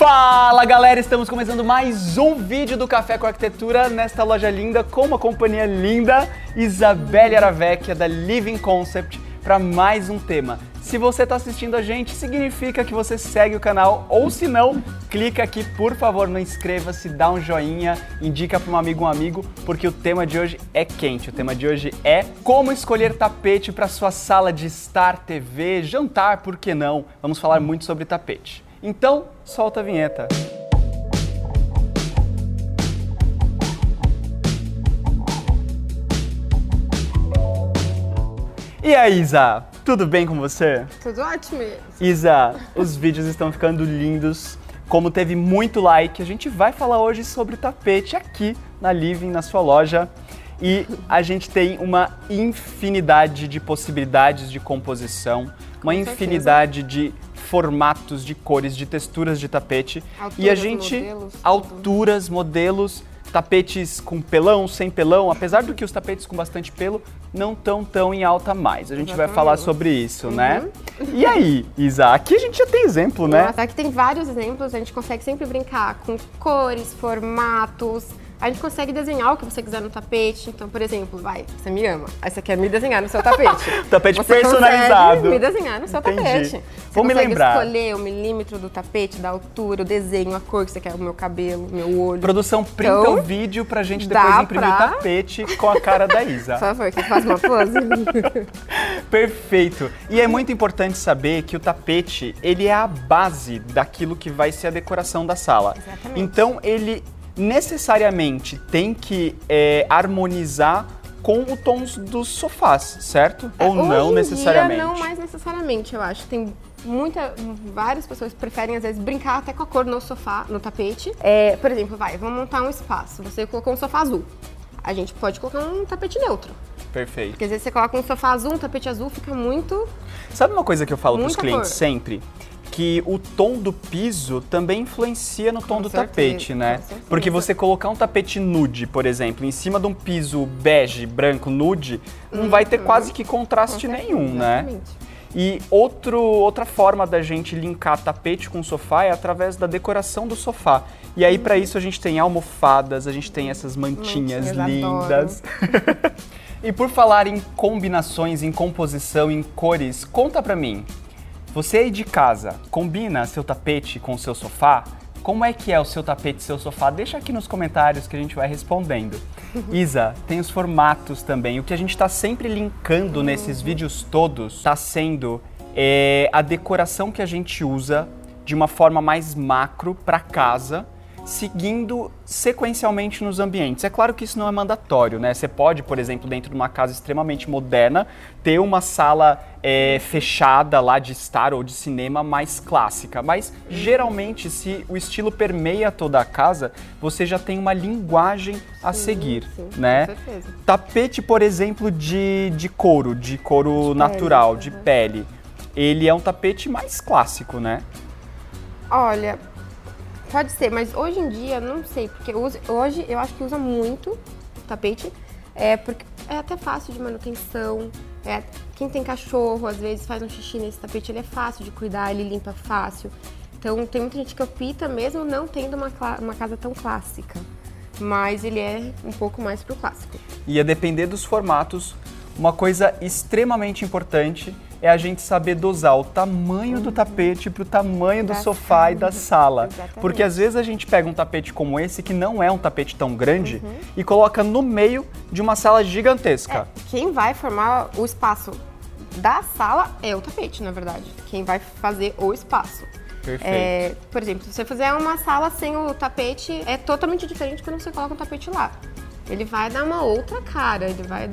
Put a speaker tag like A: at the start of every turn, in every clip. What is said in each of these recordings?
A: Fala galera, estamos começando mais um vídeo do Café com Arquitetura nesta loja linda com uma companhia linda, Isabelle Aravecchia da Living Concept para mais um tema. Se você está assistindo a gente, significa que você segue o canal, ou se não, clica aqui, por favor, no inscreva-se, dá um joinha, indica para um amigo um amigo, porque o tema de hoje é quente. O tema de hoje é como escolher tapete para sua sala de estar, TV, jantar, por que não? Vamos falar muito sobre tapete. Então, solta a vinheta. E aí, Isa? Tudo bem com você?
B: Tudo ótimo.
A: Isa, os vídeos estão ficando lindos. Como teve muito like, a gente vai falar hoje sobre tapete aqui na Living, na sua loja. E a gente tem uma infinidade de possibilidades de composição, uma infinidade de formatos, de cores, de texturas de tapete.
B: Alturas,
A: e a gente.
B: modelos,
A: alturas, modelos, tapetes com pelão, sem pelão, apesar do que os tapetes com bastante pelo não estão tão em alta mais. A gente vai
B: Exatamente.
A: falar sobre isso, né? E aí, Isa, aqui a gente já tem exemplo, né?
B: Nossa, aqui tem vários exemplos, a gente consegue sempre brincar com cores, formatos. A gente consegue desenhar o que você quiser no tapete. Então, por exemplo, vai, você me ama. Aí você quer me desenhar no seu tapete.
A: Tapete
B: você
A: personalizado.
B: me desenhar no seu
A: Entendi.
B: tapete. Você
A: Vou me lembrar.
B: escolher o milímetro do tapete, da altura, o desenho, a cor que você quer, o meu cabelo, o meu olho.
A: Produção, printa
B: Então,
A: o vídeo pra gente depois imprimir o
B: pra-
A: tapete com a cara da Isa.
B: Por favor, que faz uma pose.
A: Perfeito. E é muito importante saber que o tapete, ele é a base daquilo que vai ser a decoração da sala.
B: Exatamente.
A: Então, ele necessariamente tem que é, harmonizar com o tons dos sofás, certo? Ou não necessariamente?
B: Dia, não mais necessariamente, eu acho. Tem muita, várias pessoas preferem às vezes brincar até com a cor no sofá, no tapete. É, por exemplo, vai, vamos montar um espaço. Você colocou um sofá azul. A gente pode colocar um tapete neutro.
A: Perfeito.
B: Porque às vezes você coloca um sofá azul, um tapete azul, fica muito.
A: Sabe uma coisa que eu falo para os clientes
B: cor.
A: sempre? Que o tom do piso também influencia no tom
B: Com
A: do
B: certeza,
A: tapete, né? Porque você colocar um tapete nude, por exemplo, em cima de um piso bege, branco, nude, não vai ter quase que contraste
B: certeza,
A: nenhum, né?
B: exatamente.
A: E outro, outra forma da gente linkar tapete com sofá é através da decoração do sofá. E aí, para isso, a gente tem almofadas, a gente tem essas mantinhas
B: Mantinhas,
A: lindas. e por falar em combinações, em composição, em cores, conta pra mim. Você aí de casa, combina seu tapete com o seu sofá? Como é que é o seu tapete e seu sofá? Deixa aqui nos comentários que a gente vai respondendo. Isa, tem os formatos também. O que a gente está sempre linkando nesses vídeos todos está sendo é, a decoração que a gente usa de uma forma mais macro para casa, seguindo sequencialmente nos ambientes. É claro que isso não é mandatório, né? Você pode, por exemplo, dentro de uma casa extremamente moderna, ter uma sala é, fechada lá de estar ou de cinema mais clássica. Mas geralmente, se o estilo permeia toda a casa, você já tem uma linguagem a seguir,
B: sim,
A: né?
B: com certeza.
A: Tapete, por exemplo, de, de couro, de couro natural, de
B: aham.
A: pele. Ele é um tapete mais clássico, né?
B: Olha, pode ser, mas hoje em dia não sei, porque hoje eu acho que usa muito tapete, é porque é até fácil de manutenção. É, quem tem cachorro às vezes faz um xixi nesse tapete, ele é fácil de cuidar, ele limpa fácil. Então tem muita gente que opta mesmo não tendo uma, uma casa tão clássica, mas ele é um pouco mais pro clássico.
A: E a depender dos formatos, uma coisa extremamente importante é a gente saber dosar o tamanho do tapete para o tamanho do
B: Da
A: sofá e da sala.
B: Exatamente.
A: Porque às vezes a gente pega um tapete como esse, que não é um tapete tão grande, e coloca no meio de uma sala gigantesca.
B: É, quem vai formar o espaço da sala é o tapete, na verdade. Quem vai fazer o espaço.
A: Perfeito.
B: É, por exemplo, se você fizer uma sala sem o tapete, é totalmente diferente quando você coloca um tapete lá. Ele vai dar uma outra cara, ele vai.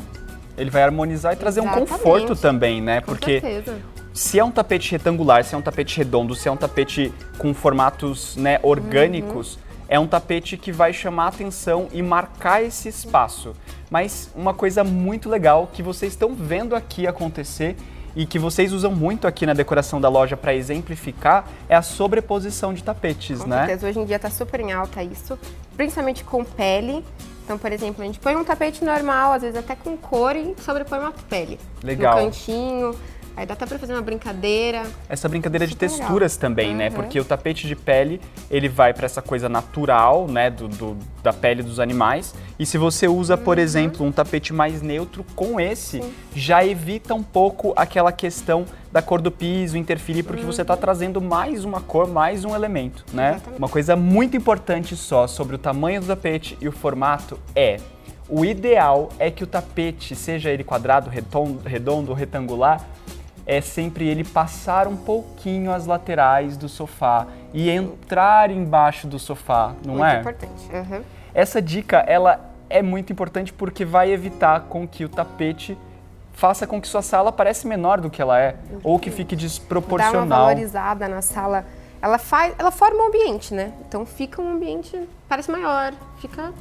A: Ele vai harmonizar e trazer um
B: Exatamente.
A: conforto também, né?
B: Com
A: Porque
B: certeza.
A: se é um tapete retangular, se é um tapete redondo, se é um tapete com formatos né, orgânicos, é um tapete que vai chamar a atenção e marcar esse espaço. Mas uma coisa muito legal que vocês estão vendo aqui acontecer e que vocês usam muito aqui na decoração da loja para exemplificar é a sobreposição de tapetes,
B: Com
A: né?
B: certeza, hoje em dia tá super em alta isso, principalmente com pele. Então, por exemplo, a gente põe um tapete normal, às vezes até com cor e sobrepõe uma pele.
A: Legal.
B: No cantinho. Aí dá até pra fazer uma brincadeira.
A: Essa brincadeira de texturas
B: legal.
A: também, né?
B: Uhum.
A: Porque o tapete de pele, ele vai para essa coisa natural, né, do, do- da pele dos animais. E se você usa,
B: Uhum.
A: por exemplo, um tapete mais neutro com esse, já evita um pouco aquela questão da cor do piso interferir, porque você está trazendo mais uma cor, mais um elemento, né?
B: Uhum. Exatamente.
A: Uma coisa muito importante só sobre o tamanho do tapete e o formato é o ideal é que o tapete, seja ele quadrado, redondo, redondo ou retangular, é sempre ele passar um pouquinho as laterais do sofá e entrar embaixo do sofá, não
B: muito
A: é?
B: importante. Uhum.
A: Essa dica, ela é muito importante porque vai evitar com que o tapete faça com que sua sala pareça menor do que ela é ou que fique
B: Dá uma
A: desproporcional.
B: valorizada na sala. Ela faz, ela forma um ambiente, né? Então fica um ambiente, parece maior, fica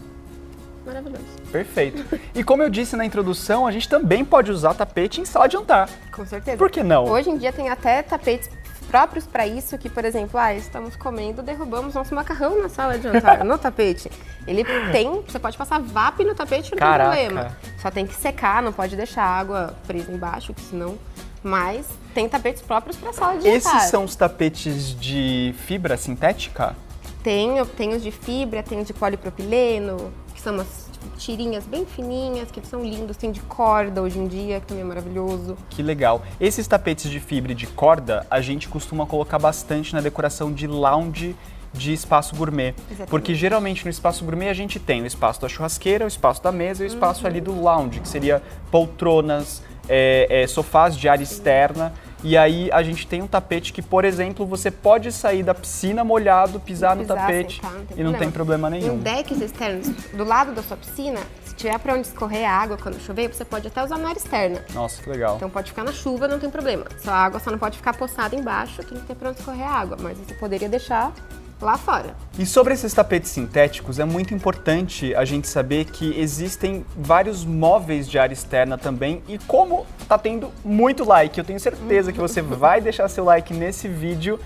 B: maravilhoso.
A: Perfeito. E como eu disse na introdução, a gente também pode usar tapete em sala de jantar.
B: Com certeza.
A: Por que não?
B: Hoje em dia tem até tapetes próprios para isso, que, por exemplo, ah, estamos comendo, derrubamos nosso macarrão na sala de jantar, no tapete. Ele tem, você pode passar VAP no tapete, não
A: Caraca.
B: tem problema. Só tem que secar, não pode deixar a água presa embaixo, que senão... Mas tem tapetes próprios para sala de jantar.
A: Esses são os tapetes de fibra sintética?
B: Tem, tem os de fibra, tem os de polipropileno, são umas tipo, tirinhas bem fininhas, que são lindos. Tem de corda hoje em dia, que também é maravilhoso.
A: Que legal. Esses tapetes de fibra e de corda, a gente costuma colocar bastante na decoração de lounge de espaço gourmet.
B: Exatamente.
A: Porque geralmente no espaço gourmet a gente tem o espaço da churrasqueira, o espaço da mesa e o espaço ali do lounge, que seria poltronas, é, é, sofás de área externa. E aí a gente tem um tapete que, por exemplo, você pode sair da piscina molhado, pisar no tapete
B: sentar, não tem
A: e não tem problema nenhum.
B: Em decks externos, do lado da sua piscina, se tiver para onde escorrer a água quando chover, você pode até usar na área externa.
A: Nossa, que legal.
B: Então pode ficar na chuva, não tem problema. Só a água só não pode ficar poçada embaixo, tem que ter para onde escorrer a água. Mas você poderia deixar lá fora.
A: E sobre esses tapetes sintéticos, é muito importante a gente saber que existem vários móveis de área externa também e como tá tendo muito like, eu tenho certeza que você vai deixar seu like nesse vídeo.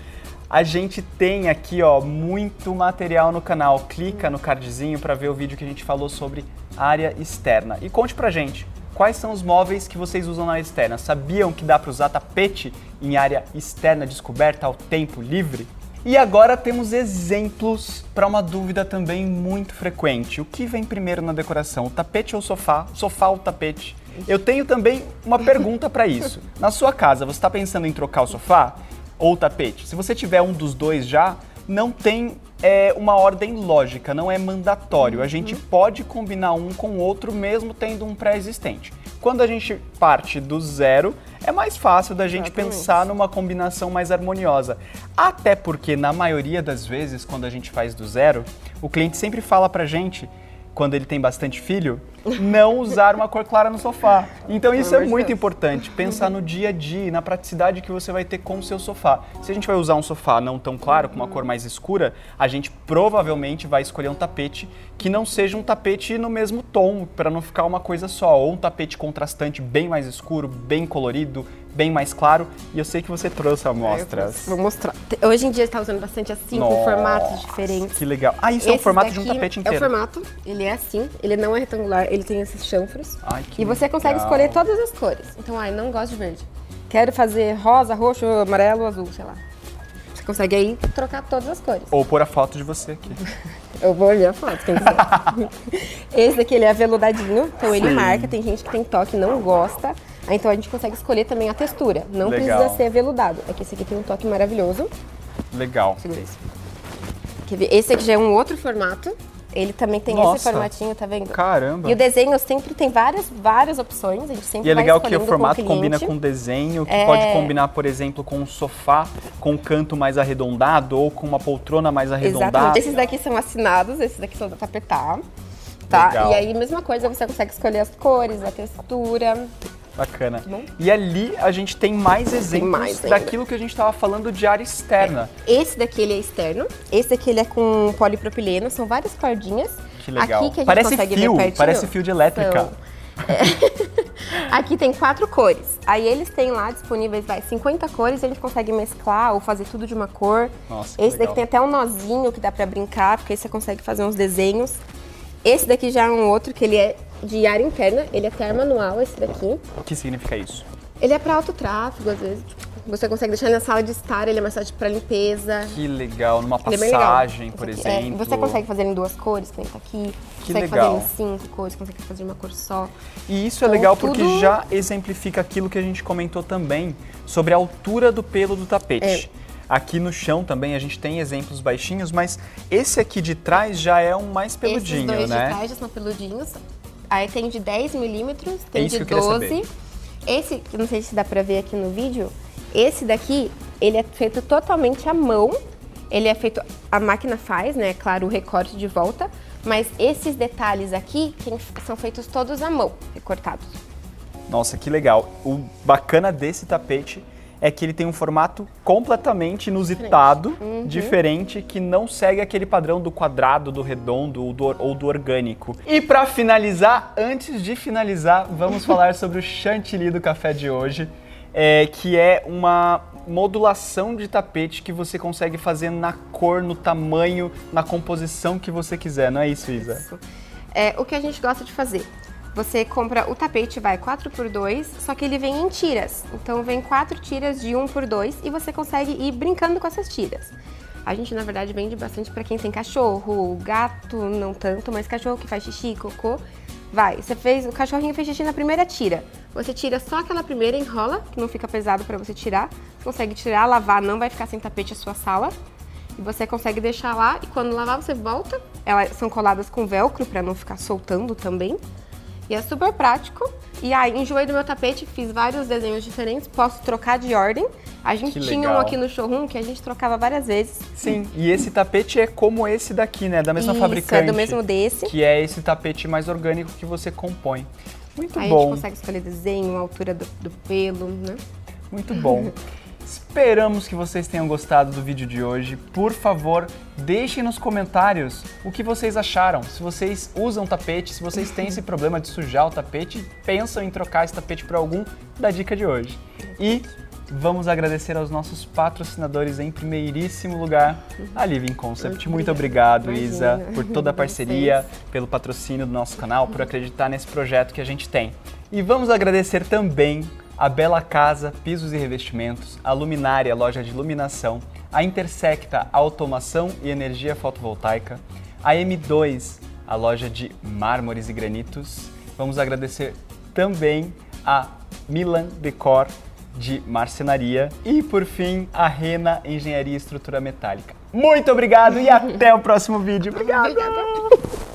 A: A gente tem aqui, ó, muito material no canal. Clica no cardzinho para ver o vídeo que a gente falou sobre área externa. E conte pra gente, quais são os móveis que vocês usam na área externa? Sabiam que dá para usar tapete em área externa descoberta ao tempo livre? E agora temos exemplos para uma dúvida também muito frequente. O que vem primeiro na decoração, o tapete ou o sofá? O sofá ou o tapete? Eu tenho também uma pergunta para isso. Na sua casa, você está pensando em trocar o sofá ou o tapete? Se você tiver um dos dois já, não tem é, uma ordem lógica, não é mandatório. A gente pode combinar um com o outro mesmo tendo um pré-existente. Quando a gente parte do zero, é mais fácil da gente
B: Exatamente.
A: pensar numa combinação mais harmoniosa. Até porque, na maioria das vezes, quando a gente faz do zero, o cliente sempre fala pra gente, quando ele tem bastante filho, não usar uma cor clara no sofá. Então isso é muito importante, pensar no dia a dia, e na praticidade que você vai ter com o seu sofá. Se a gente vai usar um sofá não tão claro, com uma cor mais escura, a gente provavelmente vai escolher um tapete que não seja um tapete no mesmo tom, para não ficar uma coisa só, ou um tapete contrastante bem mais escuro, bem colorido, bem mais claro. E eu sei que você trouxe amostras.
B: Vou mostrar. Hoje em dia está usando bastante assim, com
A: Nossa,
B: formatos diferentes.
A: Que legal. Ah, isso é o
B: Esse
A: formato de um tapete
B: É
A: inteiro.
B: o formato, ele é assim, ele não é retangular, ele tem esses chanfros.
A: Ai, que
B: e você consegue
A: legal.
B: escolher todas as cores. Então, ai, não gosto de verde. Quero fazer rosa, roxo, amarelo, azul, sei lá. Você consegue aí trocar todas as cores.
A: Ou pôr a foto de você aqui.
B: Eu vou olhar a foto, quem quiser. Esse daqui ele é aveludadinho, então ele
A: Sim.
B: marca. Tem gente que tem toque e não gosta. Então a gente consegue escolher também a textura. Não
A: Legal.
B: precisa ser aveludado. É que esse aqui tem um toque maravilhoso.
A: Legal.
B: Segura isso. Quer ver? Esse aqui já é um outro formato. Ele também tem esse
A: Nossa.
B: formatinho, tá vendo?
A: Caramba.
B: E o desenho sempre tem várias, várias opções. A gente sempre
A: E é legal que o formato
B: com o
A: combina com desenho, que
B: É.
A: pode combinar, por exemplo, com um sofá com um canto mais arredondado ou com uma poltrona mais arredondada.
B: Exatamente. Esses daqui são assinados, esses daqui são da tapetar. Tá?
A: Legal.
B: E aí, mesma coisa, você consegue escolher as cores, a textura.
A: Bacana.
B: bom?
A: E ali a gente tem mais exemplos
B: mais ainda.
A: daquilo que a gente estava falando de área externa.
B: Esse daqui ele é externo. Esse daqui ele é com polipropileno. São várias cordinhas.
A: Que legal.
B: Aqui que a gente
A: Parece
B: consegue
A: fio,
B: ver pertinho,
A: parece fio de elétrica.
B: são- É. Aqui tem quatro cores. Aí eles têm lá disponíveis, vai, 50 cores. A gente consegue mesclar ou fazer tudo de uma cor.
A: Nossa,
B: Esse
A: legal.
B: daqui tem até um nozinho que dá pra brincar, porque aí você consegue fazer uns desenhos. Esse daqui já é um outro que ele é de área interna. Ele é até manual, esse daqui.
A: O que significa isso?
B: Ele é para alto tráfego, às vezes. Você consegue deixar na sala de estar, ele é mais fácil para limpeza.
A: Que legal, numa
B: Ele é
A: passagem, por
B: Você- é,
A: exemplo.
B: você consegue fazer em duas cores, que nem tá aqui.
A: Que
B: consegue
A: legal.
B: fazer em cinco cores, consegue fazer em uma cor só.
A: E isso é
B: Então,
A: legal porque
B: tudo-
A: já exemplifica aquilo que a gente comentou também sobre a altura do pelo do tapete.
B: É.
A: Aqui no chão também a gente tem exemplos baixinhos, mas esse aqui de trás já é um mais peludinho,
B: Esses dois
A: né?
B: de trás já são peludinhos. Aí tem de 10 milímetros, tem
A: É
B: de
A: que eu queria
B: 12. Esse, que não sei se dá pra ver aqui no vídeo, esse daqui, ele é feito totalmente à mão. Ele é feito, a máquina faz, né, claro, o recorte de volta. Mas esses detalhes aqui quem- são feitos todos à mão, recortados.
A: Nossa, que legal. O bacana desse tapete é que ele tem um formato completamente inusitado,
B: Uhum.
A: diferente, que não segue aquele padrão do quadrado, do redondo ou do, ou do orgânico. E para finalizar, antes de finalizar, vamos falar sobre o chantilly do café de hoje, é, que é uma modulação de tapete que você consegue fazer na cor, no tamanho, na composição que você quiser, não é isso, Isa?
B: Isso. É, o que a gente gosta de fazer? Você compra o tapete, vai 4 por 2 só que ele vem em tiras. Então vem quatro tiras de 1 por 2 e você consegue ir brincando com essas tiras. A gente, na verdade, vende bastante para quem tem cachorro, gato, não tanto, mas cachorro que faz xixi, cocô. Vai, você fez, o cachorrinho fez xixi na primeira tira. Você tira só aquela primeira, enrola, que não fica pesado para você tirar. Você consegue tirar, lavar, não vai ficar sem tapete a sua sala. E você consegue deixar lá e quando lavar você volta. Elas são coladas com velcro para não ficar soltando também. E é super prático. E aí, enjoei do meu tapete, fiz vários desenhos diferentes, posso trocar de ordem. A gente
A: Que
B: tinha um aqui no showroom que a gente trocava várias vezes.
A: Sim, e esse tapete é como esse daqui, né? Da mesma
B: Isso,
A: fabricante.
B: é do mesmo desse.
A: Que é esse tapete mais orgânico que você compõe. Muito
B: Aí a
A: bom,
B: gente consegue escolher desenho, altura do, do pelo, né?
A: muito bom. Esperamos que vocês tenham gostado do vídeo de hoje. Por favor, deixem nos comentários o que vocês acharam. Se vocês usam tapete, se vocês têm esse problema de sujar o tapete, pensam em trocar esse tapete por algum da dica de hoje. E vamos agradecer aos nossos patrocinadores em primeiríssimo lugar, a Living Concept. Muito obrigado. Isa, por toda a parceria, pelo patrocínio do nosso canal, por acreditar nesse projeto que a gente tem. E vamos agradecer também a Bela Casa Pisos e Revestimentos, a Luminária Loja de Iluminação, a Intersecta Automação e Energia Fotovoltaica, a M2, a loja de mármores e granitos. Vamos agradecer também a Milan Decor de marcenaria e por fim a Rena Engenharia e Estrutura Metálica. Muito obrigado e até o próximo vídeo. Obrigado.
B: Obrigada.